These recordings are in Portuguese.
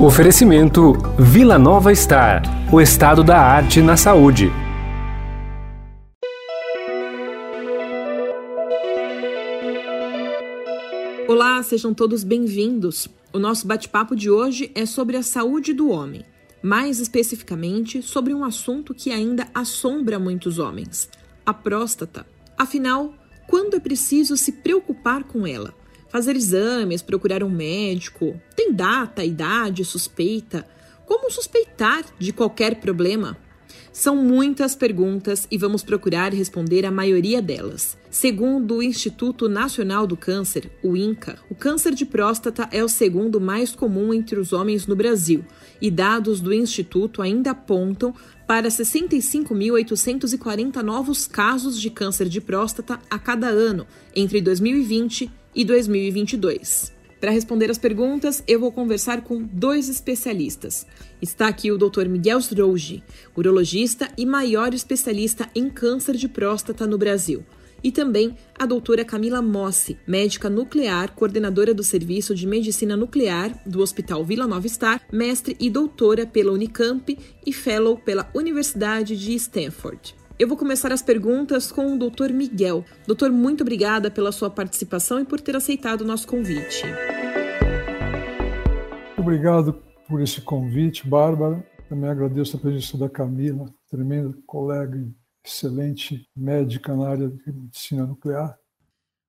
Oferecimento Vila Nova Star, o estado da arte na saúde. Olá, sejam todos bem-vindos. O nosso bate-papo de hoje é sobre a saúde do homem, mais especificamente sobre um assunto que ainda assombra muitos homens: a próstata. Afinal, quando é preciso se preocupar com ela? Fazer exames, procurar um médico? Tem data, idade, suspeita? Como suspeitar de qualquer problema? São muitas perguntas e vamos procurar responder a maioria delas. Segundo o Instituto Nacional do Câncer, o INCA, o câncer de próstata é o segundo mais comum entre os homens no Brasil, e dados do Instituto ainda apontam para 65.840 novos casos de câncer de próstata a cada ano entre 2020 e 2022. Para responder as perguntas, eu vou conversar com dois especialistas. Está aqui o Dr. Miguel Srouji, urologista e maior especialista em câncer de próstata no Brasil. E também a doutora Camila Mossi, médica nuclear, coordenadora do Serviço de Medicina Nuclear do Hospital Vila Nova Star, mestre e doutora pela Unicamp e fellow pela Universidade de Stanford. Eu vou começar as perguntas com o Dr. Miguel. Doutor, muito obrigada pela sua participação e por ter aceitado o nosso convite. Obrigado por esse convite, Bárbara. Também agradeço a presença da Camila, tremenda colega e excelente médica na área de medicina nuclear.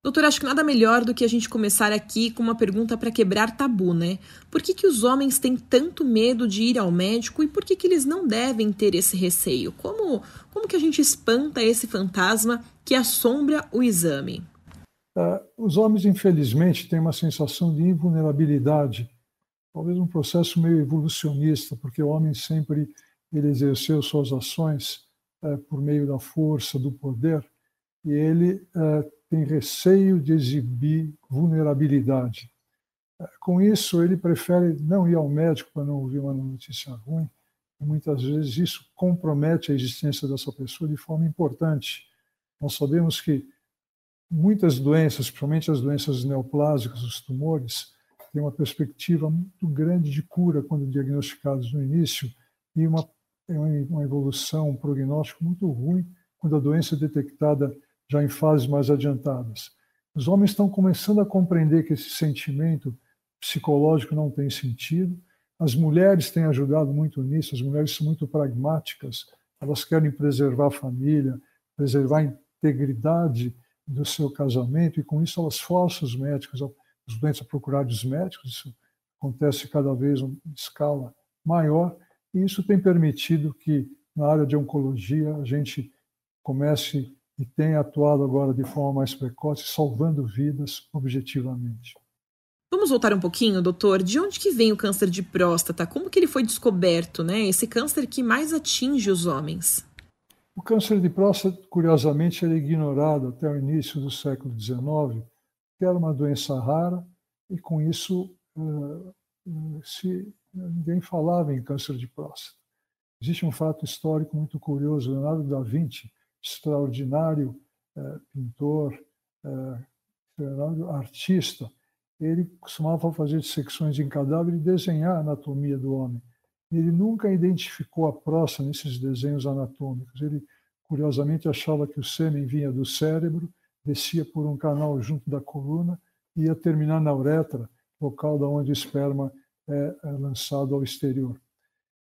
Doutor, acho que nada melhor do que a gente começar aqui com uma pergunta para quebrar tabu, né? Por que, que os homens têm tanto medo de ir ao médico e por que, que eles não devem ter esse receio? Como, como que a gente espanta esse fantasma que assombra o exame? Uh, os homens, infelizmente, têm uma sensação de invulnerabilidade, talvez um processo meio evolucionista, porque o homem sempre ele exerceu suas ações por meio da força, do poder, e ele uh, tem receio de exibir vulnerabilidade. Com isso, ele prefere não ir ao médico para não ouvir uma notícia ruim, e muitas vezes isso compromete a existência dessa pessoa de forma importante. Nós sabemos que muitas doenças, principalmente as doenças neoplásicas, os tumores, têm uma perspectiva muito grande de cura quando diagnosticados no início e uma, uma evolução, um prognóstico muito ruim quando a doença é detectada já em fases mais adiantadas. Os homens estão começando a compreender que esse sentimento psicológico não tem sentido. As mulheres têm ajudado muito nisso, as mulheres são muito pragmáticas, elas querem preservar a família, preservar a integridade do seu casamento, e com isso elas forçam os médicos, os doentes a procurar os médicos, isso acontece cada vez em escala maior, e isso tem permitido que, na área de oncologia, a gente comece e tem atuado agora de forma mais precoce, salvando vidas objetivamente. Vamos voltar um pouquinho, doutor. De onde que vem o câncer de próstata? Como que ele foi descoberto, né? Esse câncer que mais atinge os homens? O câncer de próstata, curiosamente, era ignorado até o início do século XIX, que era uma doença rara e com isso uh, se, ninguém falava em câncer de próstata. Existe um fato histórico muito curioso. Leonardo da Vinci extraordinário eh, pintor, eh, extraordinário artista, ele costumava fazer dissecções em cadáver e desenhar a anatomia do homem. Ele nunca identificou a próstata nesses desenhos anatômicos. Ele, curiosamente, achava que o sêmen vinha do cérebro, descia por um canal junto da coluna e ia terminar na uretra, local da onde o esperma é, é lançado ao exterior.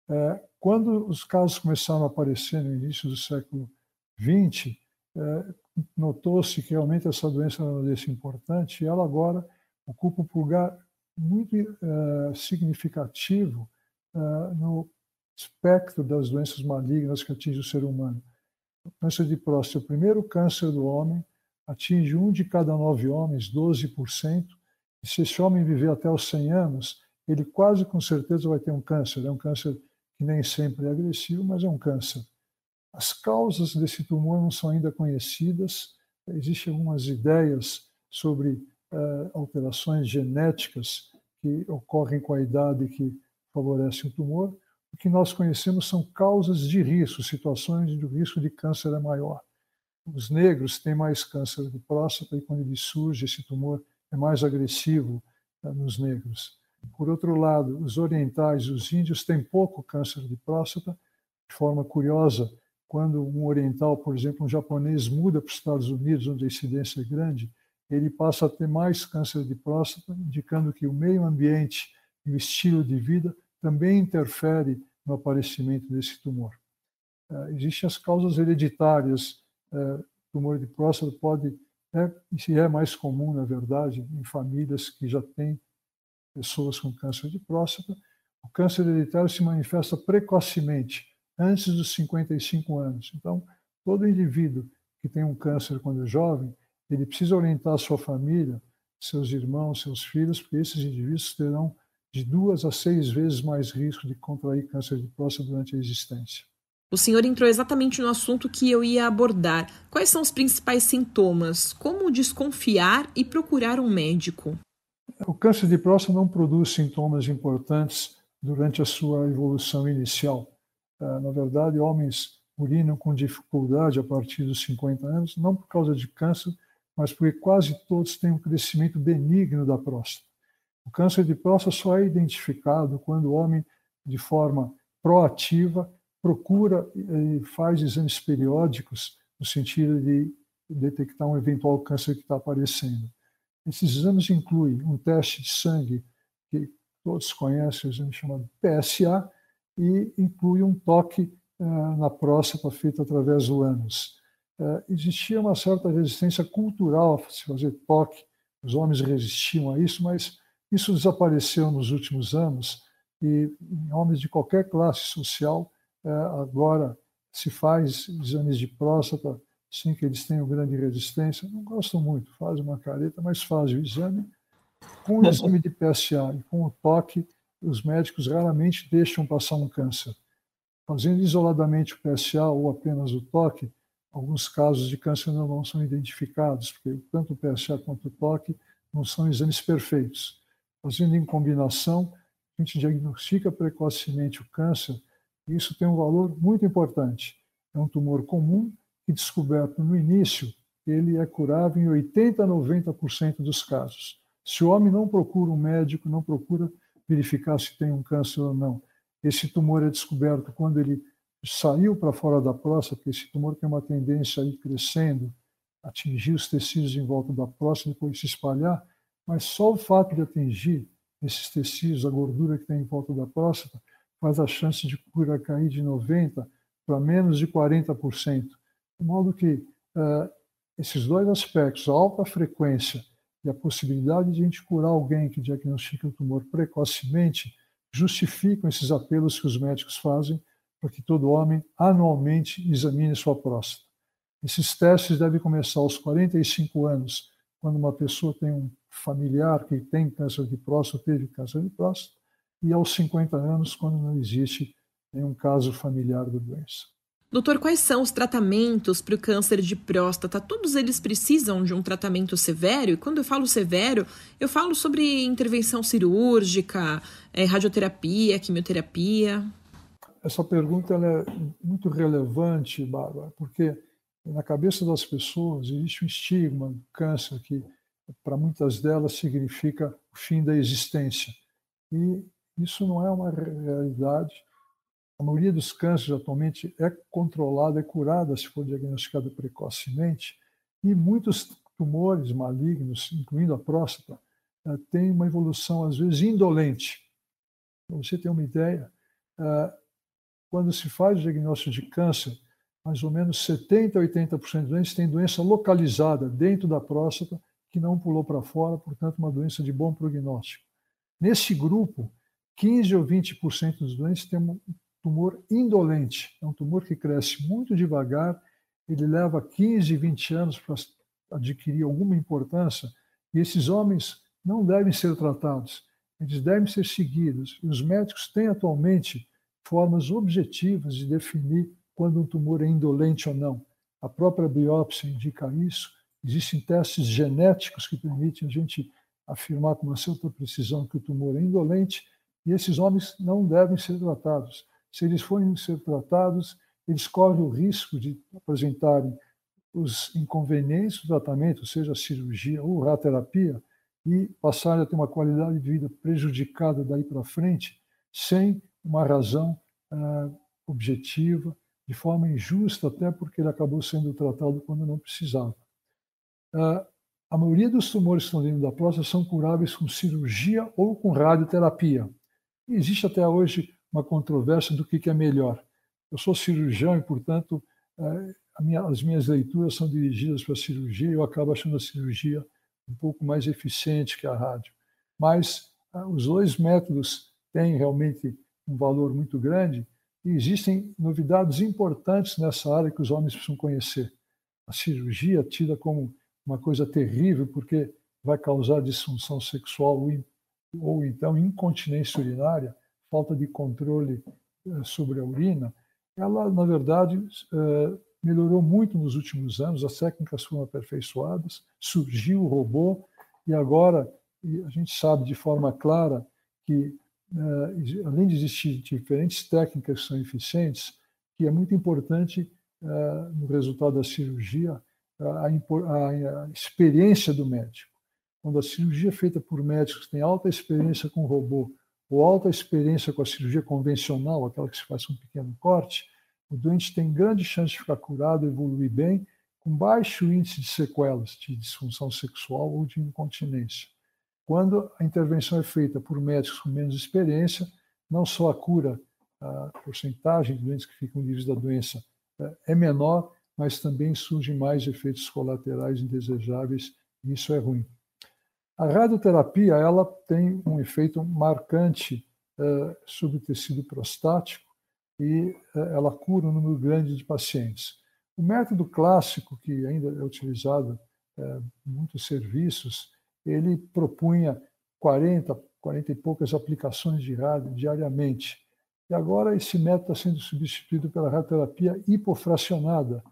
É, quando os casos começaram a aparecer no início do século 20, é, notou-se que realmente essa doença era uma doença importante e ela agora ocupa um lugar muito é, significativo é, no espectro das doenças malignas que atingem o ser humano. O câncer de próstata é o primeiro câncer do homem, atinge um de cada nove homens, 12%, e se esse homem viver até os 100 anos, ele quase com certeza vai ter um câncer. É um câncer que nem sempre é agressivo, mas é um câncer. As causas desse tumor não são ainda conhecidas, existem algumas ideias sobre uh, alterações genéticas que ocorrem com a idade que favorecem o tumor. O que nós conhecemos são causas de risco, situações onde o risco de câncer é maior. Os negros têm mais câncer de próstata e quando ele surge, esse tumor é mais agressivo uh, nos negros. Por outro lado, os orientais, os índios, têm pouco câncer de próstata. De forma curiosa, quando um oriental, por exemplo, um japonês, muda para os Estados Unidos, onde a incidência é grande, ele passa a ter mais câncer de próstata, indicando que o meio ambiente e o estilo de vida também interfere no aparecimento desse tumor. Uh, existem as causas hereditárias. Uh, tumor de próstata pode, é, se é mais comum, na verdade, em famílias que já têm pessoas com câncer de próstata. O câncer hereditário se manifesta precocemente, antes dos 55 anos. Então, todo indivíduo que tem um câncer quando é jovem, ele precisa orientar a sua família, seus irmãos, seus filhos, porque esses indivíduos terão de duas a seis vezes mais risco de contrair câncer de próstata durante a existência. O senhor entrou exatamente no assunto que eu ia abordar. Quais são os principais sintomas? Como desconfiar e procurar um médico? O câncer de próstata não produz sintomas importantes durante a sua evolução inicial. Ah, na verdade, homens urinam com dificuldade a partir dos 50 anos, não por causa de câncer, mas porque quase todos têm um crescimento benigno da próstata. O câncer de próstata só é identificado quando o homem, de forma proativa, procura e faz exames periódicos no sentido de detectar um eventual câncer que está aparecendo. Esses exames incluem um teste de sangue, que todos conhecem, o exame chamado PSA, e inclui um toque uh, na próstata feito através do ânus. Uh, existia uma certa resistência cultural a se fazer toque, os homens resistiam a isso, mas isso desapareceu nos últimos anos e em homens de qualquer classe social uh, agora se faz exames de próstata sem que eles tenham grande resistência. Não gostam muito, fazem uma careta, mas fazem o exame. Com o exame de PSA e com o toque, os médicos raramente deixam passar um câncer. Fazendo isoladamente o PSA ou apenas o toque, alguns casos de câncer não são identificados, porque tanto o PSA quanto o toque não são exames perfeitos. Fazendo em combinação, a gente diagnostica precocemente o câncer e isso tem um valor muito importante. É um tumor comum que, descoberto no início, ele é curável em 80 a 90% dos casos. Se o homem não procura um médico, não procura verificar se tem um câncer ou não. Esse tumor é descoberto quando ele saiu para fora da próstata, porque esse tumor tem uma tendência a ir crescendo, atingir os tecidos em volta da próstata e depois se espalhar, mas só o fato de atingir esses tecidos, a gordura que tem em volta da próstata, faz a chance de cura cair de 90% para menos de 40%. De modo que uh, esses dois aspectos, a alta frequência e a possibilidade de a gente curar alguém que diagnostica o tumor precocemente justificam esses apelos que os médicos fazem para que todo homem anualmente examine sua próstata. Esses testes devem começar aos 45 anos, quando uma pessoa tem um familiar que tem câncer de próstata, teve câncer de próstata, e aos 50 anos, quando não existe nenhum caso familiar da doença. Doutor, quais são os tratamentos para o câncer de próstata? Todos eles precisam de um tratamento severo? E quando eu falo severo, eu falo sobre intervenção cirúrgica, é, radioterapia, quimioterapia. Essa pergunta é muito relevante, Bárbara, porque na cabeça das pessoas existe um estigma do câncer que, para muitas delas, significa o fim da existência. E isso não é uma realidade a maioria dos cânceres atualmente é controlada, é curada se for diagnosticada precocemente, e muitos tumores malignos, incluindo a próstata, eh, têm uma evolução às vezes indolente. Para você ter uma ideia, eh, quando se faz o diagnóstico de câncer, mais ou menos 70 a 80% dos doentes têm doença localizada dentro da próstata que não pulou para fora, portanto, uma doença de bom prognóstico. Nesse grupo, 15 ou 20% dos doentes têm tumor indolente. É um tumor que cresce muito devagar, ele leva 15, 20 anos para adquirir alguma importância, e esses homens não devem ser tratados, eles devem ser seguidos. E os médicos têm atualmente formas objetivas de definir quando um tumor é indolente ou não. A própria biópsia indica isso. Existem testes genéticos que permitem a gente afirmar com uma certa precisão que o tumor é indolente, e esses homens não devem ser tratados se eles forem ser tratados, eles correm o risco de apresentarem os inconvenientes do tratamento, seja cirurgia ou radioterapia, e passarem a ter uma qualidade de vida prejudicada daí para frente, sem uma razão ah, objetiva, de forma injusta, até porque ele acabou sendo tratado quando não precisava. Ah, a maioria dos tumores que estão dentro da próstata são curáveis com cirurgia ou com radioterapia. E existe até hoje uma controvérsia do que é melhor. Eu sou cirurgião e, portanto, eh, minha, as minhas leituras são dirigidas para a cirurgia e eu acabo achando a cirurgia um pouco mais eficiente que a rádio. Mas ah, os dois métodos têm realmente um valor muito grande e existem novidades importantes nessa área que os homens precisam conhecer. A cirurgia, tida como uma coisa terrível, porque vai causar disfunção sexual ou então incontinência urinária, falta de controle eh, sobre a urina, ela, na verdade, eh, melhorou muito nos últimos anos, as técnicas foram aperfeiçoadas, surgiu o robô, e agora a gente sabe de forma clara que, eh, além de existir diferentes técnicas que são eficientes, que é muito importante no resultado da cirurgia a, experiência do médico. Quando a cirurgia é feita por médicos que têm alta experiência com robô ou alta experiência com a cirurgia convencional, aquela que se faz um pequeno corte, o doente tem grande chance de ficar curado, evoluir bem, com baixo índice de sequelas de disfunção sexual ou de incontinência. Quando a intervenção é feita por médicos com menos experiência, não só a cura, a porcentagem de doentes que ficam livres da doença é, é menor, mas também surgem mais efeitos colaterais indesejáveis, e isso é ruim. A radioterapia ela tem um efeito marcante uh, sobre o tecido prostático e uh, ela cura um número grande de pacientes. O método clássico, que ainda é utilizado uh, em muitos serviços, ele propunha 40, 40 e poucas aplicações de rádio diariamente. E agora esse método está sendo substituído pela radioterapia hipofracionada,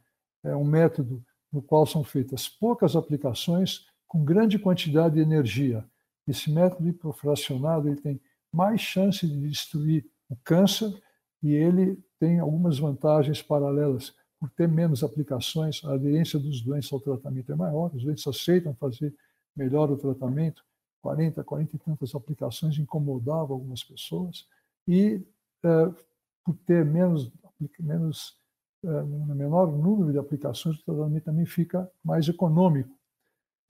é um método no qual são feitas poucas aplicações com grande quantidade de energia. Esse método hipofracionado ele tem mais chance de destruir o câncer e ele tem algumas vantagens paralelas. Por ter menos aplicações, a aderência dos doentes ao tratamento é maior, os doentes aceitam fazer melhor o tratamento. 40, 40 e tantas aplicações incomodavam algumas pessoas. E, é, por ter menos, menos no menor número de aplicações, o tratamento também fica mais econômico.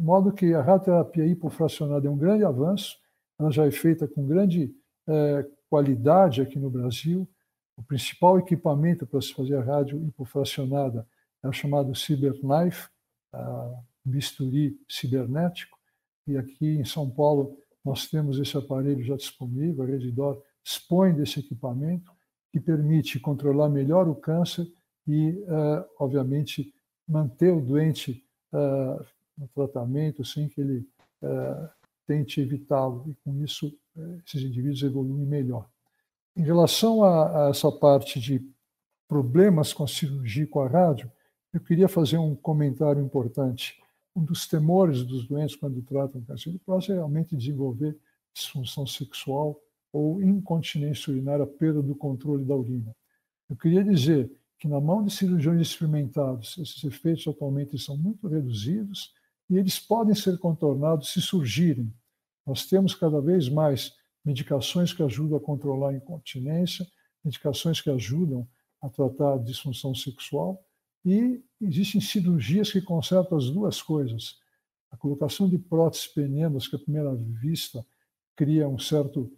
De modo que a radioterapia hipofracionada é um grande avanço, ela já é feita com grande é, qualidade aqui no Brasil. O principal equipamento para se fazer a rádio hipofracionada é o chamado CyberKnife, bisturi cibernético, e aqui em São Paulo nós temos esse aparelho já disponível, a Redidor dispõe desse equipamento, que permite controlar melhor o câncer e, uh, obviamente, manter o doente uh, no tratamento sem que ele uh, tente evitá-lo, e com isso esses indivíduos evoluem melhor. Em relação a, a, essa parte de problemas com a cirurgia com a rádio, eu queria fazer um comentário importante. Um dos temores dos doentes quando tratam câncer de próstata é realmente desenvolver disfunção sexual ou incontinência urinária, perda do controle da urina. Eu queria dizer que na mão de cirurgiões experimentados, esses efeitos atualmente são muito reduzidos e eles podem ser contornados se surgirem. Nós temos cada vez mais medicações que ajudam a controlar a incontinência, medicações que ajudam a tratar a disfunção sexual e existem cirurgias que consertam as duas coisas. A colocação de próteses penianas, que à primeira vista cria um certo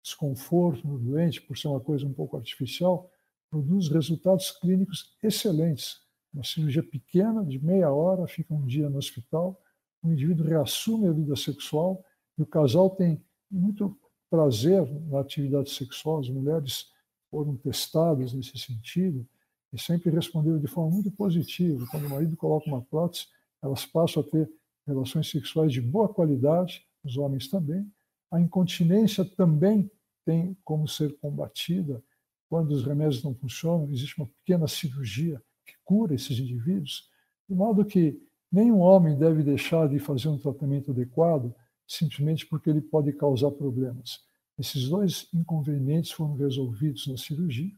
desconforto no doente por ser uma coisa um pouco artificial, produz resultados clínicos excelentes. Uma cirurgia pequena, de meia hora, fica um dia no hospital, o indivíduo reassume a vida sexual e o casal tem muito prazer na atividade sexual. As mulheres foram testadas nesse sentido e sempre responderam de forma muito positiva. Quando o marido coloca uma prótese, elas passam a ter relações sexuais de boa qualidade, os homens também. A incontinência também tem como ser combatida quando os remédios não funcionam, existe uma pequena cirurgia que cura esses indivíduos, de modo que nenhum homem deve deixar de fazer um tratamento adequado simplesmente porque ele pode causar problemas. Esses dois inconvenientes foram resolvidos na cirurgia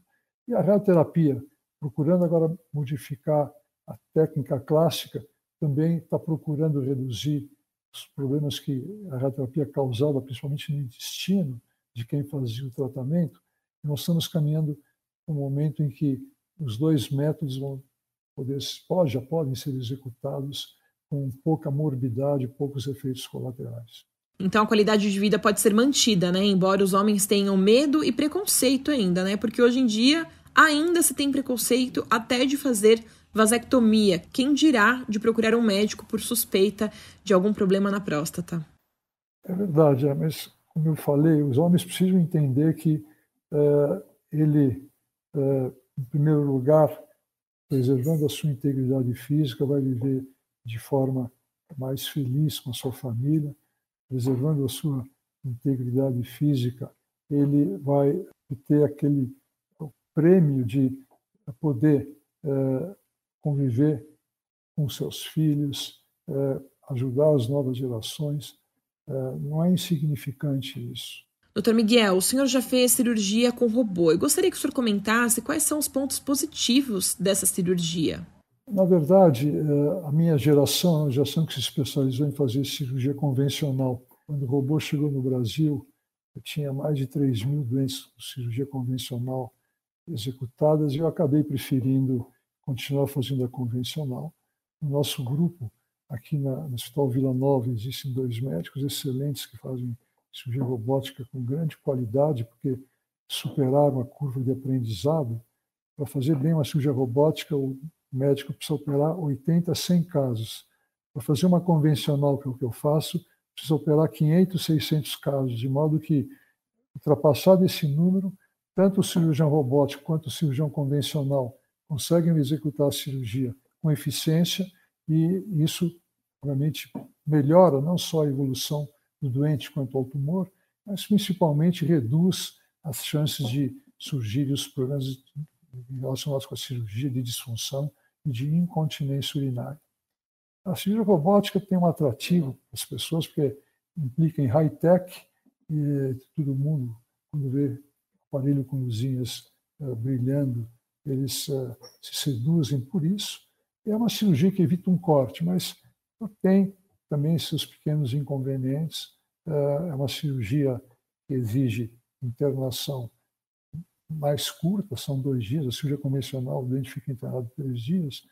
e a radioterapia, procurando agora modificar a técnica clássica, também está procurando reduzir os problemas que a radioterapia causava, principalmente no intestino de quem fazia o tratamento, nós estamos caminhando para um momento em que os dois métodos vão poder, pode, já podem ser executados com pouca morbidade, poucos efeitos colaterais. Então a qualidade de vida pode ser mantida, né? Embora os homens tenham medo e preconceito ainda, né? Porque hoje em dia ainda se tem preconceito até de fazer vasectomia. Quem dirá de procurar um médico por suspeita de algum problema na próstata? É verdade, é, mas como eu falei, os homens precisam entender que é, ele, é, em primeiro lugar, preservando a sua integridade física, vai viver de forma mais feliz com a sua família, preservando a sua integridade física, ele vai ter aquele prêmio de poder é, conviver com seus filhos, é, ajudar as novas gerações. É, não é insignificante isso. Doutor Miguel, o senhor já fez cirurgia com robô. Eu gostaria que o senhor comentasse quais são os pontos positivos dessa cirurgia. Na verdade, é, a minha geração uma geração que se especializou em fazer cirurgia convencional. Quando o robô chegou no Brasil, eu tinha mais de 3 mil doentes com cirurgia convencional executadas e eu acabei preferindo continuar fazendo a convencional. No nosso grupo, aqui na, no Hospital Vila Nova, existem dois médicos excelentes que fazem cirurgia robótica com grande qualidade, porque superaram a curva de aprendizado. Para fazer bem uma cirurgia robótica, o médico precisa operar 80 a 100 casos. Para fazer uma convencional, que é o que eu faço, precisa operar 500, 600 casos, de modo que, ultrapassado esse número, tanto o cirurgião robótico quanto o cirurgião convencional conseguem executar a cirurgia com eficiência e isso, obviamente, melhora não só a evolução do doente quanto ao tumor, mas principalmente reduz as chances de surgirem os problemas relacionados com a cirurgia de disfunção e de incontinência urinária. A cirurgia robótica tem um atrativo para as pessoas, porque implica em high-tech e todo mundo, quando vê aparelho com luzinhas uh, brilhando, eles uh, se seduzem por isso. É uma cirurgia que evita um corte, mas tem também seus pequenos inconvenientes. É uma cirurgia que exige internação mais curta, são dois dias. A cirurgia convencional, o dente fica internado três dias,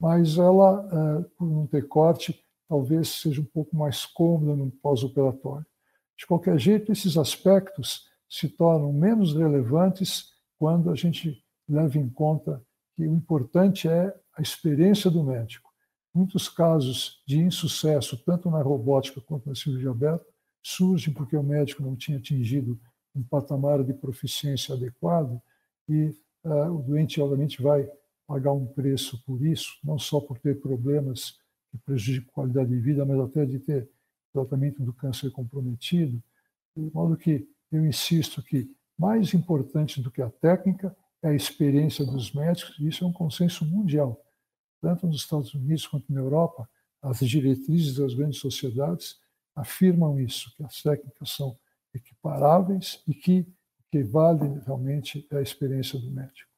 mas ela, por não ter corte, talvez seja um pouco mais cômoda no pós-operatório. De qualquer jeito, esses aspectos se tornam menos relevantes quando a gente leva em conta que o importante é a experiência do médico. Muitos casos de insucesso, tanto na robótica quanto na cirurgia aberta, surgem porque o médico não tinha atingido um patamar de proficiência adequado e uh, o doente, obviamente, vai pagar um preço por isso, não só por ter problemas que prejudicam a qualidade de vida, mas até de ter tratamento do câncer comprometido. De modo que eu insisto que mais importante do que a técnica é a experiência dos médicos, e isso é um consenso mundial. Tanto nos Estados Unidos quanto na Europa, as diretrizes das grandes sociedades afirmam isso, que as técnicas são equiparáveis e que o que vale realmente é a experiência do médico.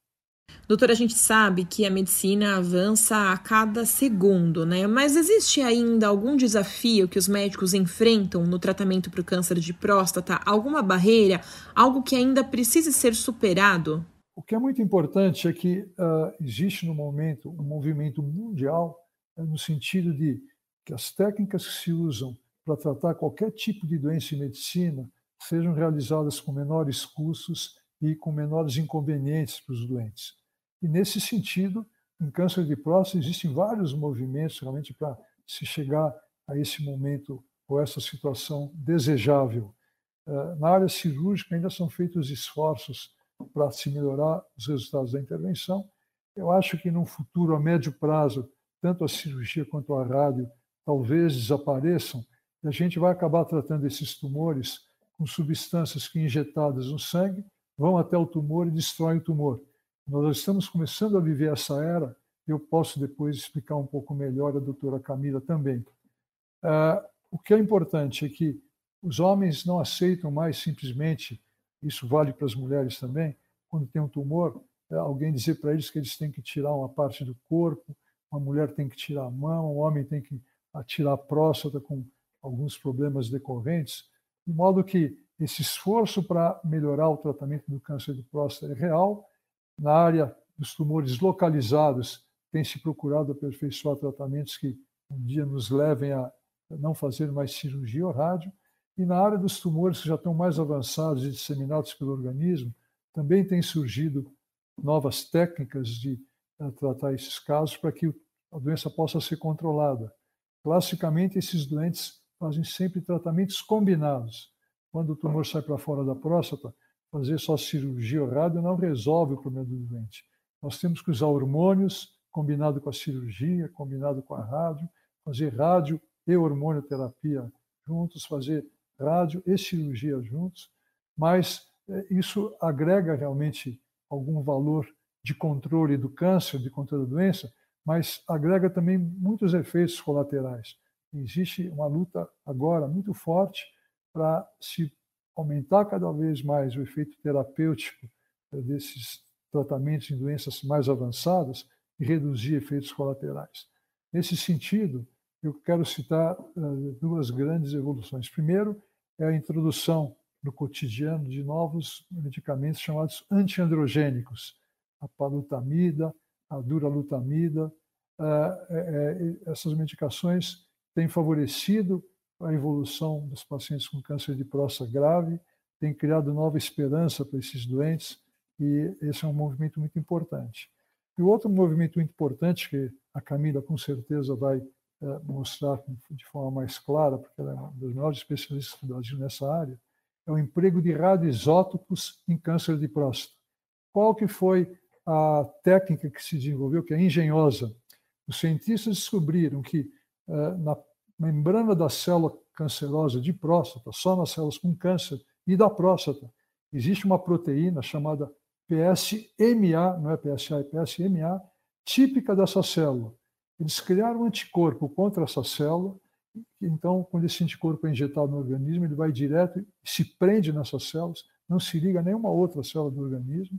Doutor, a gente sabe que a medicina avança a cada segundo, né? Mas existe ainda algum desafio que os médicos enfrentam no tratamento para o câncer de próstata? Alguma barreira? Algo que ainda precise ser superado? O que é muito importante é que uh, existe no momento um movimento mundial uh, no sentido de que as técnicas que se usam para tratar qualquer tipo de doença em medicina sejam realizadas com menores custos e com menores inconvenientes para os doentes. E nesse sentido, em câncer de próstata existem vários movimentos realmente para se chegar a esse momento ou essa situação desejável. Eh, na área cirúrgica ainda são feitos esforços para se melhorar os resultados da intervenção. Eu acho que num futuro a médio prazo, tanto a cirurgia quanto a rádio talvez desapareçam a gente vai acabar tratando esses tumores com substâncias que injetadas no sangue vão até o tumor e destroem o tumor. Nós estamos começando a viver essa era, eu posso depois explicar um pouco melhor a doutora Camila também. Uh, o que é importante é que os homens não aceitam mais simplesmente, isso vale para as mulheres também, quando tem um tumor, é alguém dizer para eles que eles têm que tirar uma parte do corpo, uma mulher tem que tirar a mão, um homem tem que tirar a próstata com alguns problemas decorrentes, de modo que esse esforço para melhorar o tratamento do câncer de próstata é real. Na área dos tumores localizados, tem se procurado aperfeiçoar tratamentos que um dia nos levem a não fazer mais cirurgia ou rádio. E na área dos tumores que já estão mais avançados e disseminados pelo organismo, também tem surgido novas técnicas de uh, tratar esses casos para que a doença possa ser controlada. Classicamente, esses doentes fazem sempre tratamentos combinados. Quando o tumor sai para fora da próstata, fazer só cirurgia ou rádio não resolve o problema do doente. Nós temos que usar hormônios combinado com a cirurgia, combinado com a rádio, fazer rádio e hormonioterapia juntos, fazer rádio e cirurgia juntos, mas eh, isso agrega realmente algum valor de controle do câncer, de controle da doença, mas agrega também muitos efeitos colaterais. Existe uma luta agora muito forte para se aumentar cada vez mais o efeito terapêutico eh, desses tratamentos em doenças mais avançadas e reduzir efeitos colaterais. Nesse sentido, eu quero citar uh, duas grandes evoluções. Primeiro, é a introdução no cotidiano de novos medicamentos chamados antiandrogênicos, a palutamida, a duralutamida. Uh, essas medicações têm favorecido a evolução dos pacientes com câncer de próstata grave, têm criado nova esperança para esses doentes e esse é um movimento muito importante. E outro movimento muito importante que a Camila com certeza vai é, mostrar de forma mais clara, porque ela é uma das maiores especialistas do Brasil nessa área, é o emprego de radioisótopos em câncer de próstata. Qual que foi a técnica que se desenvolveu, que é engenhosa? Os cientistas descobriram que na membrana da célula cancerosa de próstata, só nas células com câncer e da próstata, existe uma proteína chamada PSMA, não é PSA, é PSMA, típica dessa célula. Eles criaram um anticorpo contra essa célula, então, quando esse anticorpo é injetado no organismo, ele vai direto e se prende nessas células, não se liga a nenhuma outra célula do organismo.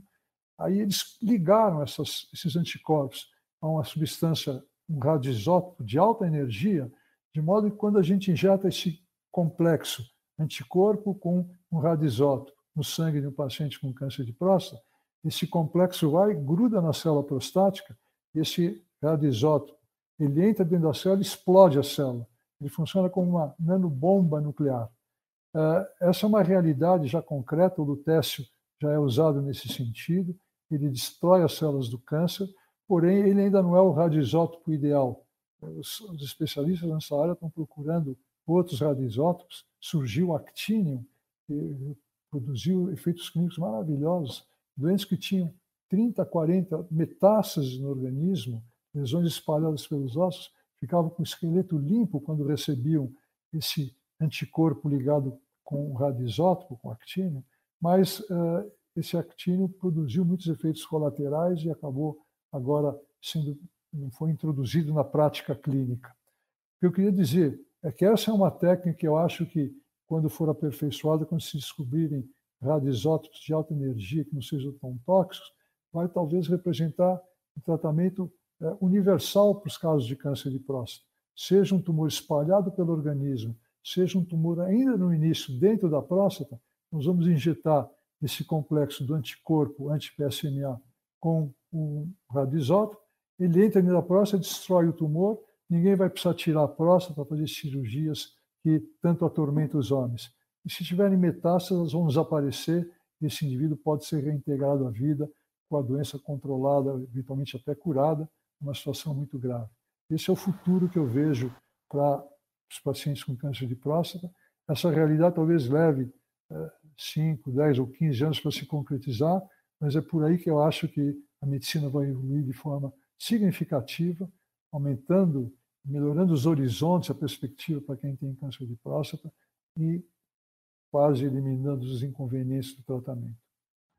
Aí eles ligaram essas, esses anticorpos a uma substância, um radioisótopo de alta energia, de modo que quando a gente injeta esse complexo anticorpo com um radioisótopo no sangue de um paciente com câncer de próstata, esse complexo vai, gruda na célula prostática, esse radioisótopo, ele entra dentro da célula e explode a célula. Ele funciona como uma nanobomba nuclear. Eh, essa é uma realidade já concreta, o lutécio já é usado nesse sentido, ele destrói as células do câncer, porém ele ainda não é o radioisótopo ideal. Os, especialistas nessa área estão procurando outros radioisótopos, surgiu o actínio, que produziu efeitos clínicos maravilhosos, doentes que tinham 30, 40 metástases no organismo, lesões espalhadas pelos ossos, ficavam com o esqueleto limpo quando recebiam esse anticorpo ligado com o radioisótopo, com actínio, mas uh, esse actínio produziu muitos efeitos colaterais e acabou agora sendo não foi introduzido na prática clínica. O que eu queria dizer é que essa é uma técnica que eu acho que quando for aperfeiçoada, quando se descobrirem radioisótopos de alta energia que não sejam tão tóxicos, vai talvez representar um tratamento é, universal para os casos de câncer de próstata. Seja um tumor espalhado pelo organismo, seja um tumor ainda no início dentro da próstata, nós vamos injetar esse complexo do anticorpo anti-PSMA com um radioisótopo, ele entra da próstata, destrói o tumor, ninguém vai precisar tirar a próstata para fazer cirurgias que tanto atormentam os homens. E se tiverem metástases, vão desaparecer e esse indivíduo pode ser reintegrado à vida com a doença controlada, eventualmente até curada, uma situação muito grave. Esse é o futuro que eu vejo para os pacientes com câncer de próstata. Essa realidade talvez leve 5, eh, 10 ou 15 anos para se concretizar, mas é por aí que eu acho que a medicina vai evoluir de forma significativa, aumentando, melhorando os horizontes, a perspectiva para quem tem câncer de próstata e quase eliminando os inconvenientes do tratamento.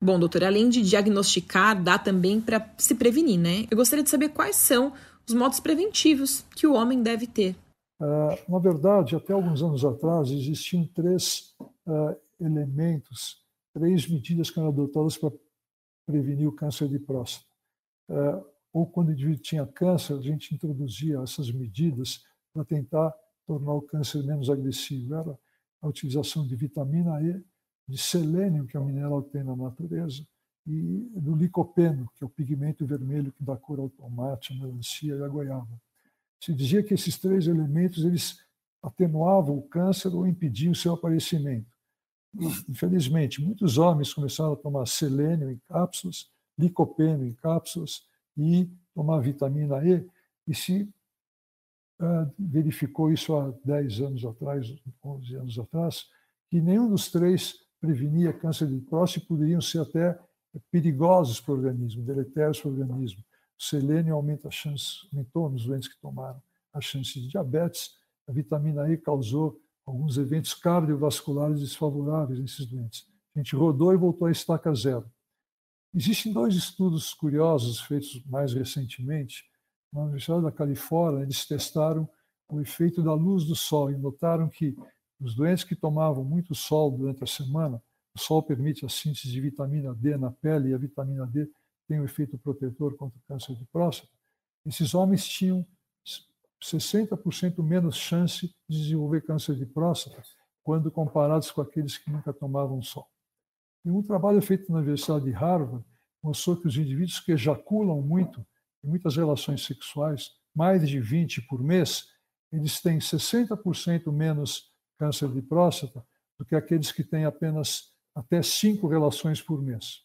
Bom, doutor, além de diagnosticar, dá também para se prevenir, né? Eu gostaria de saber quais são os modos preventivos que o homem deve ter. Uh, na verdade, até alguns anos atrás, existiam três uh, elementos, três medidas que eram adotadas para prevenir o câncer de próstata. Uh, ou quando o indivíduo tinha câncer, a gente introduzia essas medidas para tentar tornar o câncer menos agressivo. Era a utilização de vitamina E, de selênio, que é um mineral que tem na natureza, e do licopeno, que é o pigmento vermelho que dá cor ao tomate, à melancia e à goiaba. Se dizia que esses três elementos eles atenuavam o câncer ou impediam o seu aparecimento. Infelizmente, muitos homens começaram a tomar selênio em cápsulas, licopeno em cápsulas e tomar vitamina E, e se uh, verificou isso há 10 anos atrás, 11 anos atrás, que nenhum dos três prevenia câncer de próstata e poderiam ser até perigosos para o organismo, deletérios para o organismo. O selênio aumenta a chance, aumentou nos doentes que tomaram a chance de diabetes. A vitamina E causou alguns eventos cardiovasculares desfavoráveis nesses doentes. A gente rodou e voltou à estaca zero. Existem dois estudos curiosos feitos mais recentemente. Na Universidade da Califórnia, eles testaram o efeito da luz do sol e notaram que os doentes que tomavam muito sol durante a semana, o sol permite a síntese de vitamina D na pele e a vitamina D tem um efeito protetor contra o câncer de próstata. Esses homens tinham 60% menos chance de desenvolver câncer de próstata quando comparados com aqueles que nunca tomavam sol. E um trabalho feito na Universidade de Harvard mostrou que os indivíduos que ejaculam muito em muitas relações sexuais, mais de 20 por mês, eles têm 60% menos câncer de próstata do que aqueles que têm apenas até cinco relações por mês.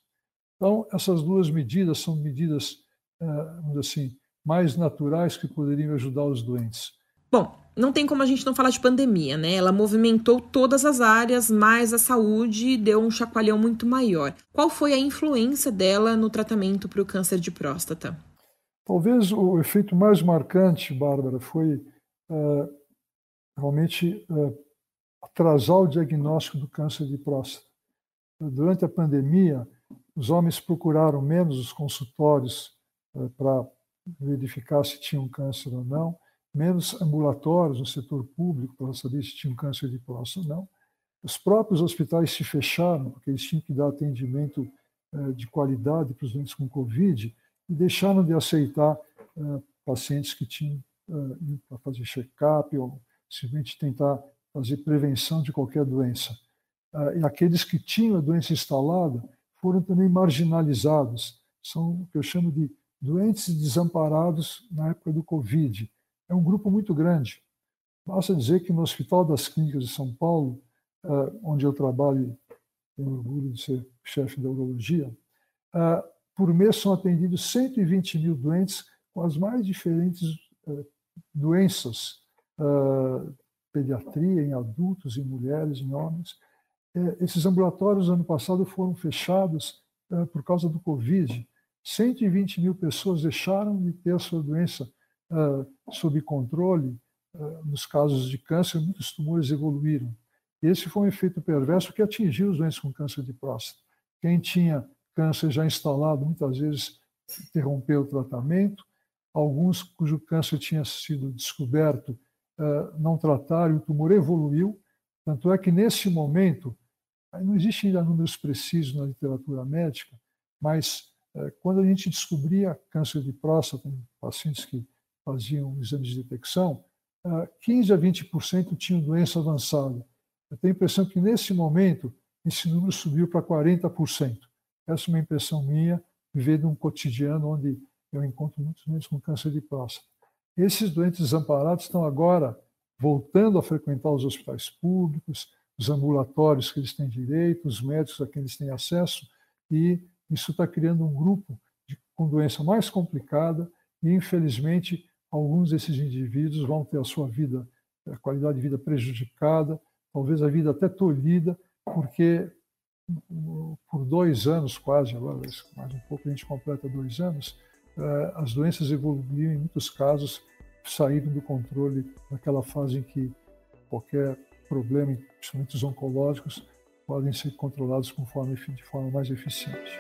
Então, essas duas medidas são medidas, eh, vamos dizer assim, mais naturais que poderiam ajudar os doentes. Bom, não tem como a gente não falar de pandemia, né? Ela movimentou todas as áreas, mas a saúde deu um chacoalhão muito maior. Qual foi a influência dela no tratamento para o câncer de próstata? Talvez o efeito mais marcante, Bárbara, foi uh, realmente uh, atrasar o diagnóstico do câncer de próstata. Durante a pandemia, os homens procuraram menos os consultórios uh, para verificar se tinham câncer ou não, menos ambulatórios no setor público para saber se tinham câncer de próstata ou não. Os próprios hospitais se fecharam, porque eles tinham que dar atendimento eh, de qualidade para os doentes com Covid, e deixaram de aceitar eh, pacientes que tinham eh, para fazer check-up ou simplesmente tentar fazer prevenção de qualquer doença. E aqueles que tinham a doença instalada foram também marginalizados. São o que eu chamo de doentes desamparados na época do Covid. É um grupo muito grande. Basta dizer que no Hospital das Clínicas de São Paulo, eh, onde eu trabalho, tenho orgulho de ser chefe da urologia, eh, por mês são atendidos 120 mil doentes com as mais diferentes eh, doenças, pediatria em adultos, em mulheres, em homens. Esses ambulatórios, ano passado, foram fechados por causa do Covid. 120 mil pessoas deixaram de ter a sua doença uh, sob controle. Uh, nos casos de câncer, muitos tumores evoluíram. Esse foi um efeito perverso que atingiu os doentes com câncer de próstata. Quem tinha câncer já instalado, muitas vezes interrompeu o tratamento. Alguns cujo câncer tinha sido descoberto uh, não trataram e o tumor evoluiu. Tanto é que, nesse momento, não existem ainda números precisos na literatura médica, mas quando a gente descobria câncer de próstata em pacientes que faziam exames de detecção, 15 é, a 20% tinham doença avançada. Eu tenho a impressão que, nesse momento, esse número subiu para 40%. Essa é uma impressão minha, vivendo um cotidiano onde eu encontro muitos doentes com câncer de próstata. Esses doentes desamparados estão agora voltando a frequentar os hospitais públicos, os ambulatórios que eles têm direito, os médicos a quem eles têm acesso, e isso está criando um grupo de, com doença mais complicada e, infelizmente, alguns desses indivíduos vão ter a sua vida, a qualidade de vida prejudicada, talvez a vida até tolhida, porque por dois anos quase, agora mais um pouco a gente completa dois anos, eh, as doenças evoluíram em muitos casos, saíram do controle naquela fase em que qualquer problema, principalmente os oncológicos, podem ser controlados conforme, de forma mais eficiente.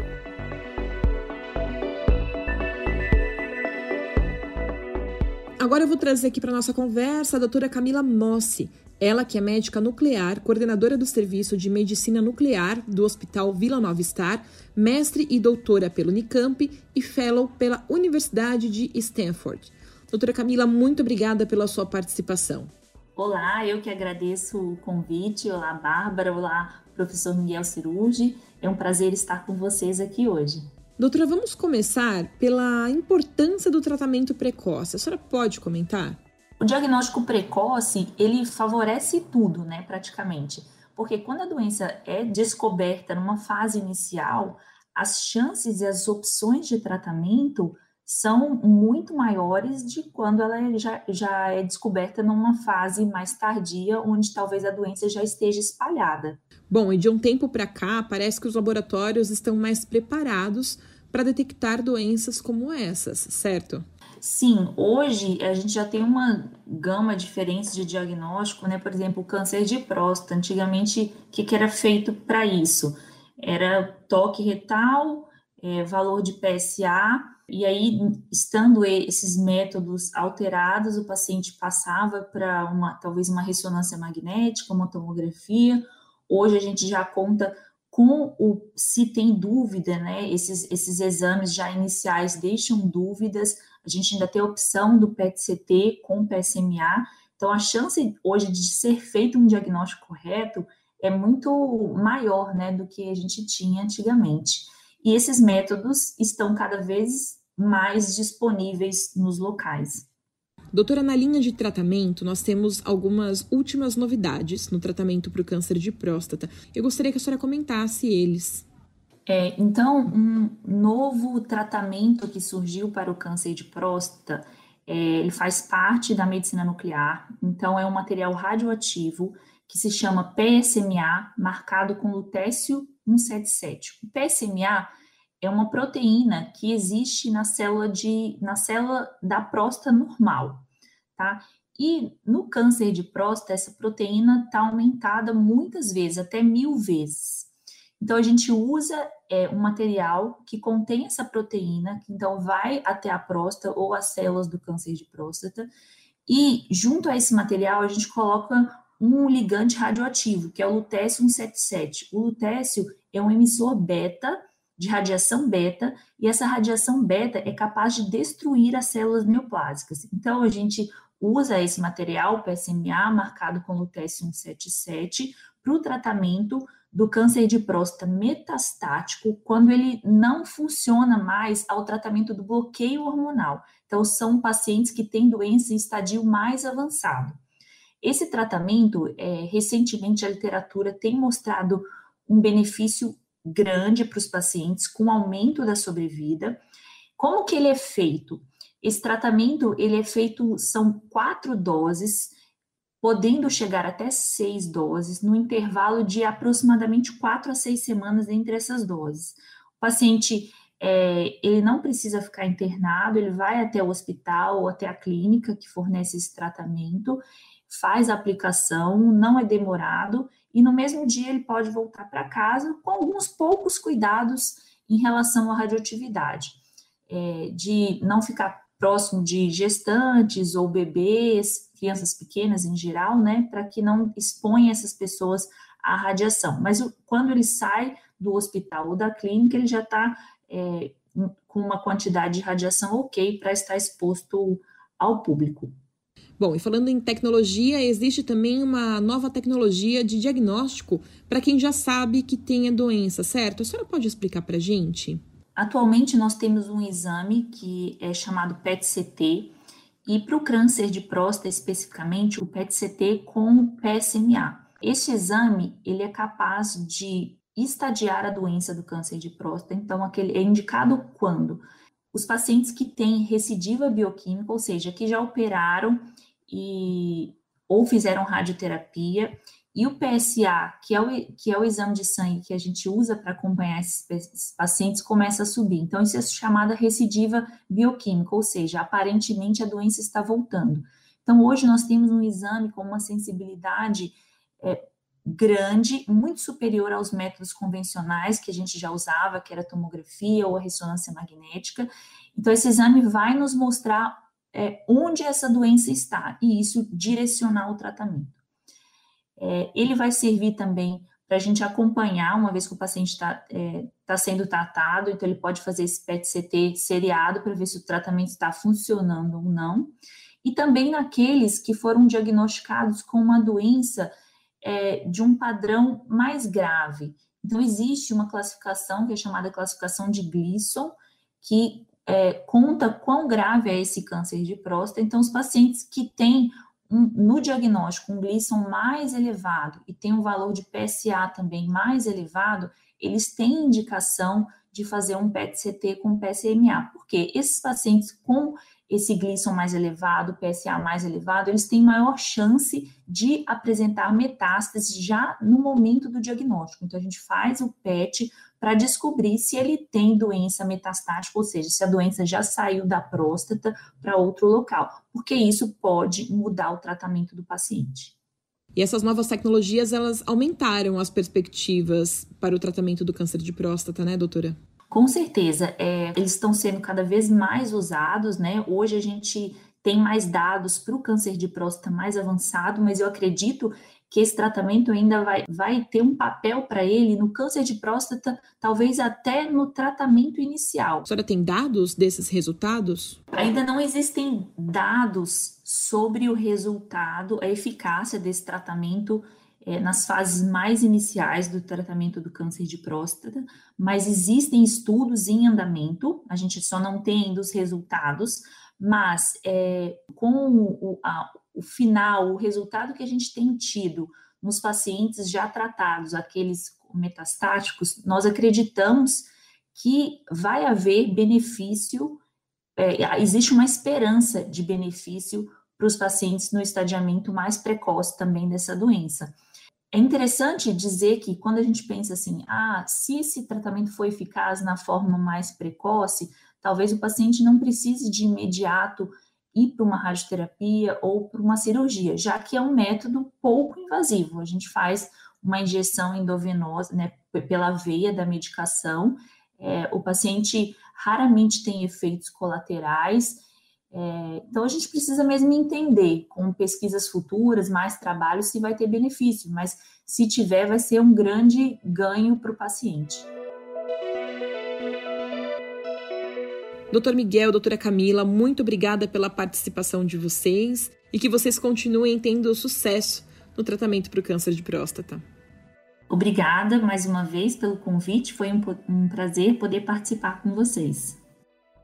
Agora eu vou trazer aqui para nossa conversa a doutora Camila Mossi, ela que é médica nuclear, coordenadora do Serviço de Medicina Nuclear do Hospital Vila Nova Star, mestre e doutora pelo Unicamp e fellow pela Universidade de Stanford. Doutora Camila, muito obrigada pela sua participação. Olá, eu que agradeço o convite. Olá, Bárbara. Olá, professor Miguel Cirurgi. É um prazer estar com vocês aqui hoje. Doutora, vamos começar pela importância do tratamento precoce. A senhora pode comentar? O diagnóstico precoce, ele favorece tudo, né, praticamente. Porque quando a doença é descoberta numa fase inicial, as chances e as opções de tratamento são muito maiores de quando ela é, já, já é descoberta numa fase mais tardia, onde talvez a doença já esteja espalhada. Bom, e de um tempo para cá, parece que os laboratórios estão mais preparados para detectar doenças como essas, certo? Sim, hoje a gente já tem uma gama diferente de diagnóstico, né? Por exemplo, o câncer de próstata. Antigamente, o que, que era feito para isso? Era toque retal, é, valor de PSA e aí, estando esses métodos alterados, o paciente passava para uma talvez uma ressonância magnética, uma tomografia. Hoje a gente já conta com o se tem dúvida, né? Esses, esses exames já iniciais deixam dúvidas. A gente ainda tem a opção do PET-CT com PSMA. Então, a chance hoje de ser feito um diagnóstico correto é muito maior, né, do que a gente tinha antigamente. E esses métodos estão cada vez mais disponíveis nos locais. Doutora, na linha de tratamento, nós temos algumas últimas novidades no tratamento para o câncer de próstata. Eu gostaria que a senhora comentasse eles. É, então, um novo tratamento que surgiu para o câncer de próstata, é, ele faz parte da medicina nuclear. Então, é um material radioativo que se chama PSMA, marcado com lutécio 177. O PSMA é uma proteína que existe na célula de na célula da próstata normal, tá? E no câncer de próstata, essa proteína está aumentada muitas vezes, até mil vezes. Então, a gente usa é, um material que contém essa proteína, que então vai até a próstata ou as células do câncer de próstata, e junto a esse material, a gente coloca um ligante radioativo, que é o lutécio 177. O lutécio é um emissor beta de radiação beta, e essa radiação beta é capaz de destruir as células neoplásicas. Então, a gente usa esse material, PSMA, marcado com lutécio 177, para o tratamento do câncer de próstata metastático, quando ele não funciona mais ao tratamento do bloqueio hormonal. Então, são pacientes que têm doença em estadio mais avançado. Esse tratamento, é, recentemente, a literatura tem mostrado um benefício grande para os pacientes, com aumento da sobrevida. Como que ele é feito? Esse tratamento, ele é feito, são quatro doses, podendo chegar até seis doses, no intervalo de aproximadamente quatro a seis semanas entre essas doses. O paciente, é, ele não precisa ficar internado, ele vai até o hospital ou até a clínica que fornece esse tratamento, faz a aplicação, não é demorado e no mesmo dia ele pode voltar para casa com alguns poucos cuidados em relação à radioatividade, é, de não ficar próximo de gestantes ou bebês, crianças pequenas em geral, né, para que não exponha essas pessoas à radiação. Mas quando ele sai do hospital ou da clínica, ele já está é, com uma quantidade de radiação ok para estar exposto ao público. Bom, e falando em tecnologia, existe também uma nova tecnologia de diagnóstico para quem já sabe que tem a doença, certo? A senhora pode explicar para a gente? Atualmente, nós temos um exame que é chamado PET-CT, e para o câncer de próstata especificamente, o PET-CT com PSMA. Este exame, ele é capaz de estadiar a doença do câncer de próstata, então aquele é indicado quando os pacientes que têm recidiva bioquímica, ou seja, que já operaram e ou fizeram radioterapia, e o PSA, que é o, que é o exame de sangue que a gente usa para acompanhar esses, esses, pacientes, começa a subir. Então, isso é chamada recidiva bioquímica, ou seja, aparentemente a doença está voltando. Então, hoje nós temos um exame com uma sensibilidade é, grande, muito superior aos métodos convencionais que a gente já usava, que era a tomografia ou a ressonância magnética. Então, esse exame vai nos mostrar é, onde essa doença está e isso direcionar o tratamento. É, ele vai servir também para a gente acompanhar, uma vez que o paciente está é, tá sendo tratado, então ele pode fazer esse PET-CT seriado para ver se o tratamento está funcionando ou não. e também naqueles que foram diagnosticados com uma doença é, de um padrão mais grave. Então, existe uma classificação que é chamada classificação de Gleason, que é, conta quão grave é esse câncer de próstata. Então, os pacientes que têm um, no diagnóstico um Gleason mais elevado e tem um valor de PSA também mais elevado, eles têm indicação de fazer um PET-CT com PSMA, porque esses pacientes com esse Gleason mais elevado, PSA mais elevado, eles têm maior chance de apresentar metástase já no momento do diagnóstico. Então, a gente faz o PET para descobrir se ele tem doença metastática, ou seja, se a doença já saiu da próstata para outro local, porque isso pode mudar o tratamento do paciente. E essas novas tecnologias, elas aumentaram as perspectivas para o tratamento do câncer de próstata, né, doutora? Com certeza, é, eles estão sendo cada vez mais usados, né? Hoje a gente tem mais dados para o câncer de próstata mais avançado, mas eu acredito que esse tratamento ainda vai, vai ter um papel para ele no câncer de próstata, talvez até no tratamento inicial. A senhora tem dados desses resultados? Ainda não existem dados sobre o resultado, a eficácia desse tratamento é, nas fases mais iniciais do tratamento do câncer de próstata, mas existem estudos em andamento, a gente só não tem ainda os resultados, mas é, com o, a, o final, o resultado que a gente tem tido nos pacientes já tratados, aqueles metastáticos, nós acreditamos que vai haver benefício, é, existe uma esperança de benefício para os pacientes no estadiamento mais precoce também dessa doença. É interessante dizer que quando a gente pensa assim, ah, se esse tratamento foi eficaz na forma mais precoce, talvez o paciente não precise de imediato ir para uma radioterapia ou para uma cirurgia, já que é um método pouco invasivo. A gente faz uma injeção endovenosa, né, pela veia da medicação. É, o paciente raramente tem efeitos colaterais é, então, a gente precisa mesmo entender, com pesquisas futuras, mais trabalho, se vai ter benefício, mas se tiver, vai ser um grande ganho para o paciente. Doutor Miguel, doutora Camila, muito obrigada pela participação de vocês e que vocês continuem tendo sucesso no tratamento para o câncer de próstata. Obrigada mais uma vez pelo convite, foi um, um prazer poder participar com vocês.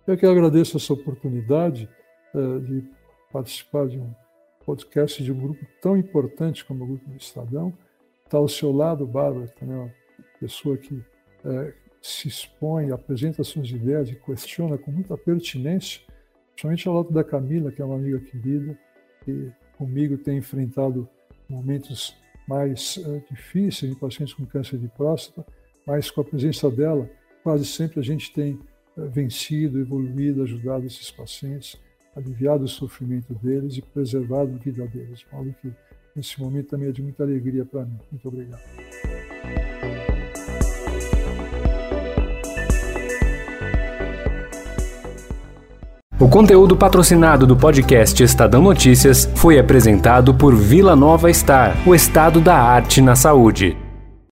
Eu que agradeço essa oportunidade eh, de participar de um podcast de um grupo tão importante como o Grupo do Estadão. Está ao seu lado, Bárbara, também uma pessoa que é, se expõe, apresenta suas ideias e questiona com muita pertinência, principalmente ao lado da Camila, que é uma amiga querida, e comigo tem enfrentado momentos mais uh, difíceis em pacientes com câncer de próstata, mas com a presença dela, quase sempre a gente tem uh, vencido, evoluído, ajudado esses pacientes aliviado o sofrimento deles e preservado a vida deles. De modo que esse momento também é de muita alegria para mim. Muito obrigado. O conteúdo patrocinado do podcast Estadão Notícias foi apresentado por Vila Nova Star, o estado da arte na saúde.